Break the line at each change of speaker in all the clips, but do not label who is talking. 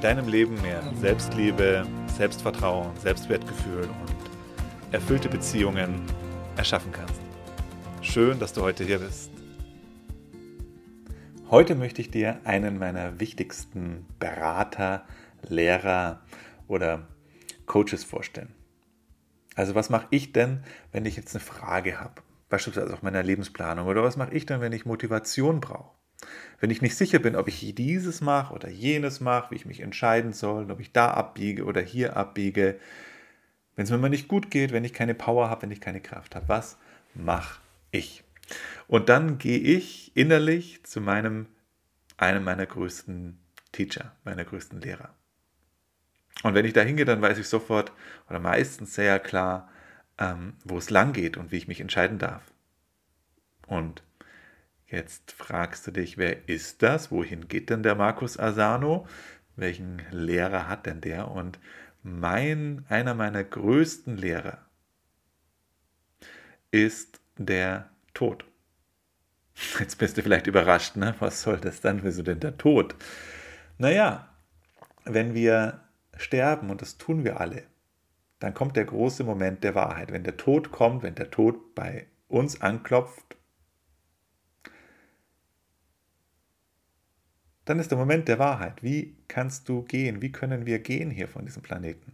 deinem Leben mehr Selbstliebe, Selbstvertrauen, Selbstwertgefühl und erfüllte Beziehungen erschaffen kannst. Schön, dass du heute hier bist. Heute möchte ich dir einen meiner wichtigsten Berater, Lehrer oder Coaches vorstellen. Also was mache ich denn, wenn ich jetzt eine Frage habe, beispielsweise auf meiner Lebensplanung oder was mache ich denn, wenn ich Motivation brauche? Wenn ich nicht sicher bin, ob ich dieses mache oder jenes mache, wie ich mich entscheiden soll, ob ich da abbiege oder hier abbiege, wenn es mir mal nicht gut geht, wenn ich keine Power habe, wenn ich keine Kraft habe, was mache ich? Und dann gehe ich innerlich zu meinem, einem meiner größten Teacher, meiner größten Lehrer. Und wenn ich da hingehe, dann weiß ich sofort oder meistens sehr klar, ähm, wo es lang geht und wie ich mich entscheiden darf. Und Jetzt fragst du dich, wer ist das? Wohin geht denn der Markus Asano? Welchen Lehrer hat denn der? Und mein, einer meiner größten Lehrer ist der Tod. Jetzt bist du vielleicht überrascht, ne? Was soll das dann? Wieso denn der Tod? Naja, wenn wir sterben, und das tun wir alle, dann kommt der große Moment der Wahrheit. Wenn der Tod kommt, wenn der Tod bei uns anklopft, dann ist der Moment der Wahrheit. Wie kannst du gehen? Wie können wir gehen hier von diesem Planeten?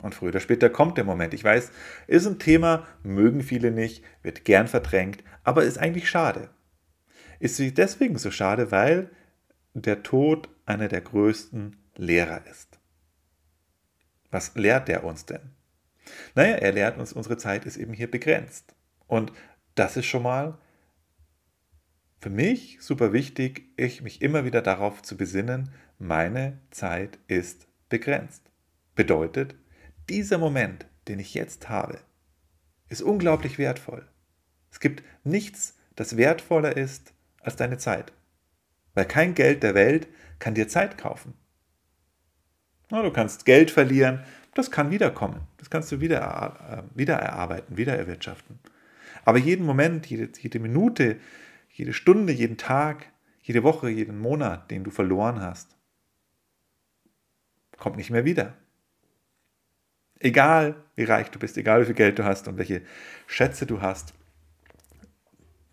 Und früher oder später kommt der Moment. Ich weiß, ist ein Thema, mögen viele nicht, wird gern verdrängt, aber ist eigentlich schade. Ist sie deswegen so schade, weil der Tod einer der größten Lehrer ist. Was lehrt er uns denn? Naja, er lehrt uns, unsere Zeit ist eben hier begrenzt. Und das ist schon mal für mich super wichtig, ich mich immer wieder darauf zu besinnen, meine Zeit ist begrenzt. Bedeutet, dieser Moment, den ich jetzt habe, ist unglaublich wertvoll. Es gibt nichts, das wertvoller ist als deine Zeit. Weil kein Geld der Welt kann dir Zeit kaufen. Na, du kannst Geld verlieren, das kann wiederkommen. Das kannst du wieder, äh, wieder erarbeiten, wieder erwirtschaften. Aber jeden Moment, jede, jede Minute, jede Stunde, jeden Tag, jede Woche, jeden Monat, den du verloren hast, kommt nicht mehr wieder. Egal wie reich du bist, egal wie viel Geld du hast und welche Schätze du hast,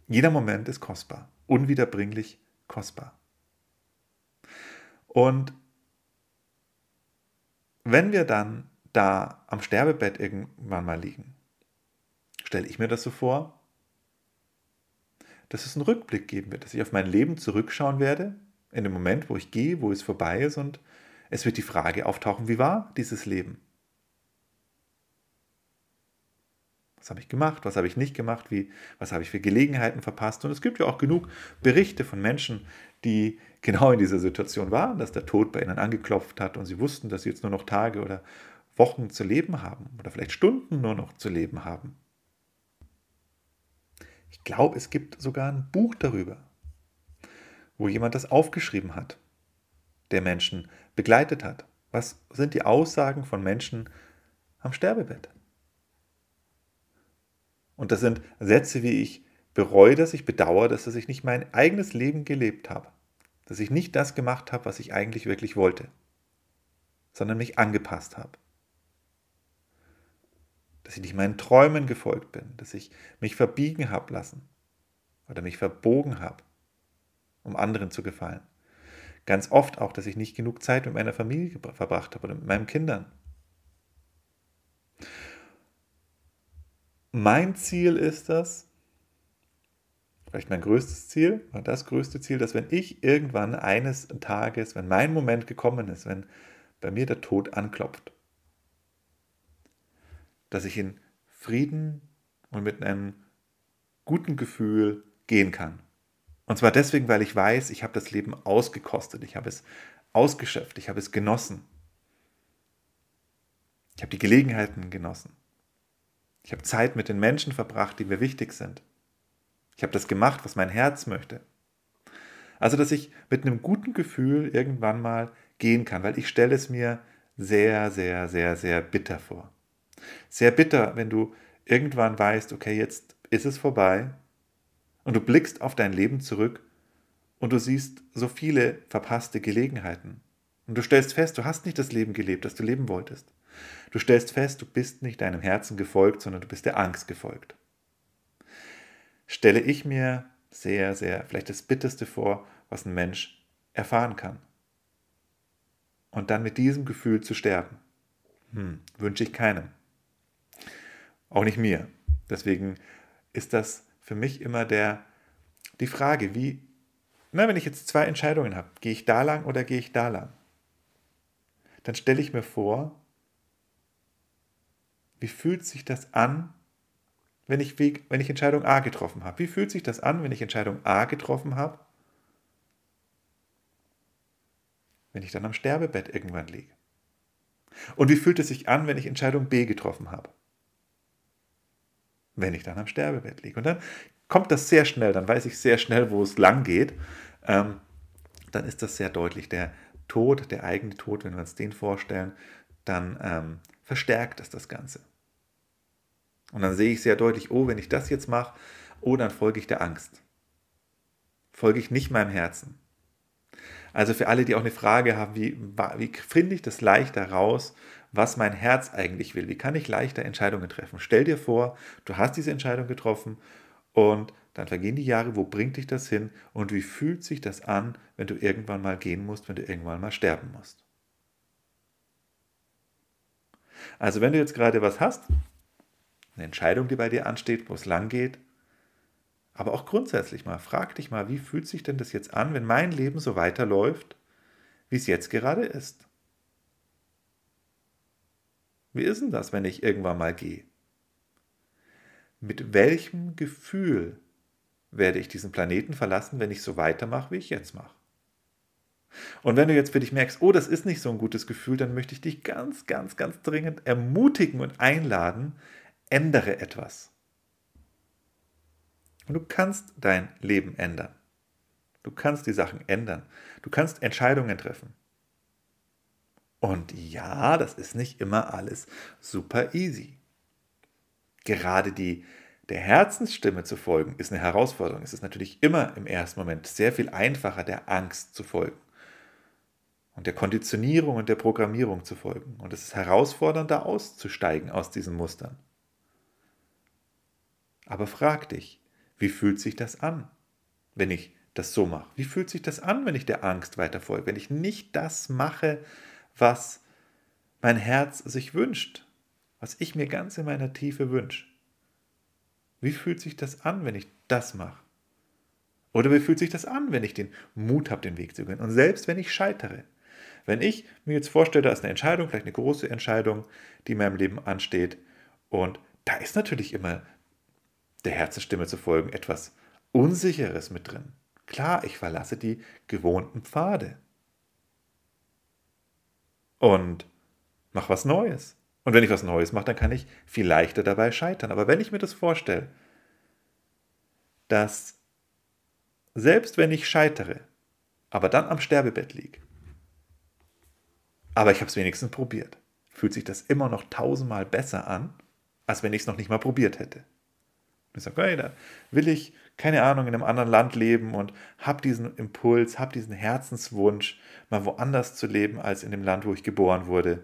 jeder Moment ist kostbar, unwiederbringlich kostbar. Und wenn wir dann da am Sterbebett irgendwann mal liegen, stelle ich mir das so vor, dass es einen Rückblick geben wird, dass ich auf mein Leben zurückschauen werde, in dem Moment, wo ich gehe, wo es vorbei ist und es wird die Frage auftauchen, wie war dieses Leben? Was habe ich gemacht? Was habe ich nicht gemacht? Wie, was habe ich für Gelegenheiten verpasst? Und es gibt ja auch genug Berichte von Menschen, die genau in dieser Situation waren, dass der Tod bei ihnen angeklopft hat und sie wussten, dass sie jetzt nur noch Tage oder Wochen zu leben haben oder vielleicht Stunden nur noch zu leben haben. Ich glaube, es gibt sogar ein Buch darüber, wo jemand das aufgeschrieben hat, der Menschen begleitet hat. Was sind die Aussagen von Menschen am Sterbebett? Und das sind Sätze wie ich bereue das, ich bedauere das, dass ich nicht mein eigenes Leben gelebt habe, dass ich nicht das gemacht habe, was ich eigentlich wirklich wollte, sondern mich angepasst habe dass ich nicht meinen Träumen gefolgt bin, dass ich mich verbiegen habe lassen oder mich verbogen habe, um anderen zu gefallen. Ganz oft auch, dass ich nicht genug Zeit mit meiner Familie verbracht habe oder mit meinen Kindern. Mein Ziel ist das, vielleicht mein größtes Ziel, das größte Ziel, dass wenn ich irgendwann eines Tages, wenn mein Moment gekommen ist, wenn bei mir der Tod anklopft, dass ich in Frieden und mit einem guten Gefühl gehen kann. Und zwar deswegen, weil ich weiß, ich habe das Leben ausgekostet, ich habe es ausgeschöpft, ich habe es genossen. Ich habe die Gelegenheiten genossen. Ich habe Zeit mit den Menschen verbracht, die mir wichtig sind. Ich habe das gemacht, was mein Herz möchte. Also, dass ich mit einem guten Gefühl irgendwann mal gehen kann, weil ich stelle es mir sehr, sehr, sehr, sehr bitter vor. Sehr bitter, wenn du irgendwann weißt, okay, jetzt ist es vorbei und du blickst auf dein Leben zurück und du siehst so viele verpasste Gelegenheiten. Und du stellst fest, du hast nicht das Leben gelebt, das du leben wolltest. Du stellst fest, du bist nicht deinem Herzen gefolgt, sondern du bist der Angst gefolgt. Stelle ich mir sehr, sehr, vielleicht das Bitterste vor, was ein Mensch erfahren kann. Und dann mit diesem Gefühl zu sterben, hm, wünsche ich keinem. Auch nicht mir. Deswegen ist das für mich immer der, die Frage, wie, na, wenn ich jetzt zwei Entscheidungen habe, gehe ich da lang oder gehe ich da lang? Dann stelle ich mir vor, wie fühlt sich das an, wenn ich, Weg, wenn ich Entscheidung A getroffen habe? Wie fühlt sich das an, wenn ich Entscheidung A getroffen habe? Wenn ich dann am Sterbebett irgendwann liege. Und wie fühlt es sich an, wenn ich Entscheidung B getroffen habe? Wenn ich dann am Sterbebett liege. Und dann kommt das sehr schnell, dann weiß ich sehr schnell, wo es lang geht. Ähm, dann ist das sehr deutlich. Der Tod, der eigene Tod, wenn wir uns den vorstellen, dann ähm, verstärkt es das Ganze. Und dann sehe ich sehr deutlich, oh, wenn ich das jetzt mache, oh, dann folge ich der Angst. Folge ich nicht meinem Herzen. Also für alle, die auch eine Frage haben, wie, wie finde ich das leichter raus, was mein Herz eigentlich will? Wie kann ich leichter Entscheidungen treffen? Stell dir vor, du hast diese Entscheidung getroffen und dann vergehen die Jahre, wo bringt dich das hin und wie fühlt sich das an, wenn du irgendwann mal gehen musst, wenn du irgendwann mal sterben musst? Also wenn du jetzt gerade was hast, eine Entscheidung, die bei dir ansteht, wo es lang geht. Aber auch grundsätzlich mal, frag dich mal, wie fühlt sich denn das jetzt an, wenn mein Leben so weiterläuft, wie es jetzt gerade ist? Wie ist denn das, wenn ich irgendwann mal gehe? Mit welchem Gefühl werde ich diesen Planeten verlassen, wenn ich so weitermache, wie ich jetzt mache? Und wenn du jetzt für dich merkst, oh, das ist nicht so ein gutes Gefühl, dann möchte ich dich ganz, ganz, ganz dringend ermutigen und einladen, ändere etwas. Und du kannst dein Leben ändern. Du kannst die Sachen ändern. Du kannst Entscheidungen treffen. Und ja, das ist nicht immer alles super easy. Gerade die der Herzensstimme zu folgen, ist eine Herausforderung. Es ist natürlich immer im ersten Moment sehr viel einfacher, der Angst zu folgen und der Konditionierung und der Programmierung zu folgen. Und es ist herausfordernder auszusteigen aus diesen Mustern. Aber frag dich, wie fühlt sich das an, wenn ich das so mache? Wie fühlt sich das an, wenn ich der Angst weiterfolge, wenn ich nicht das mache, was mein Herz sich wünscht, was ich mir ganz in meiner Tiefe wünsche? Wie fühlt sich das an, wenn ich das mache? Oder wie fühlt sich das an, wenn ich den Mut habe, den Weg zu gehen? Und selbst wenn ich scheitere, wenn ich mir jetzt vorstelle, da ist eine Entscheidung, vielleicht eine große Entscheidung, die in meinem Leben ansteht, und da ist natürlich immer der Herzensstimme zu folgen, etwas Unsicheres mit drin. Klar, ich verlasse die gewohnten Pfade. Und mache was Neues. Und wenn ich was Neues mache, dann kann ich viel leichter dabei scheitern. Aber wenn ich mir das vorstelle, dass selbst wenn ich scheitere, aber dann am Sterbebett liege, aber ich habe es wenigstens probiert, fühlt sich das immer noch tausendmal besser an, als wenn ich es noch nicht mal probiert hätte. Ich sage, hey, da will ich, keine Ahnung, in einem anderen Land leben und habe diesen Impuls, habe diesen Herzenswunsch, mal woanders zu leben als in dem Land, wo ich geboren wurde.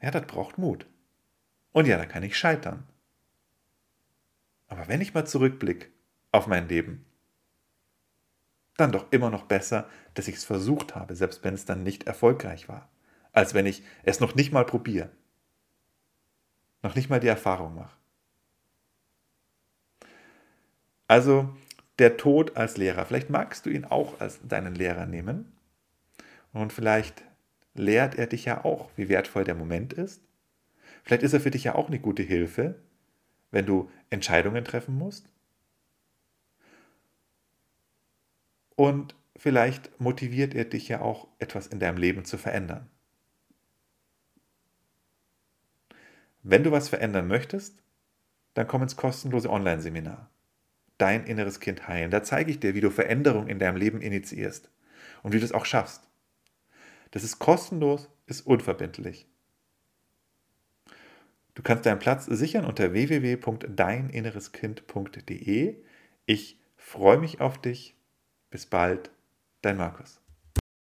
Ja, das braucht Mut. Und ja, da kann ich scheitern. Aber wenn ich mal zurückblicke auf mein Leben, dann doch immer noch besser, dass ich es versucht habe, selbst wenn es dann nicht erfolgreich war, als wenn ich es noch nicht mal probiere, noch nicht mal die Erfahrung mache. Also der Tod als Lehrer. Vielleicht magst du ihn auch als deinen Lehrer nehmen. Und vielleicht lehrt er dich ja auch, wie wertvoll der Moment ist. Vielleicht ist er für dich ja auch eine gute Hilfe, wenn du Entscheidungen treffen musst. Und vielleicht motiviert er dich ja auch, etwas in deinem Leben zu verändern. Wenn du was verändern möchtest, dann komm ins kostenlose Online-Seminar. Dein inneres Kind heilen. Da zeige ich dir, wie du Veränderung in deinem Leben initiierst und wie du es auch schaffst. Das ist kostenlos, ist unverbindlich. Du kannst deinen Platz sichern unter www.deininnereskind.de. Ich freue mich auf dich. Bis bald, dein Markus.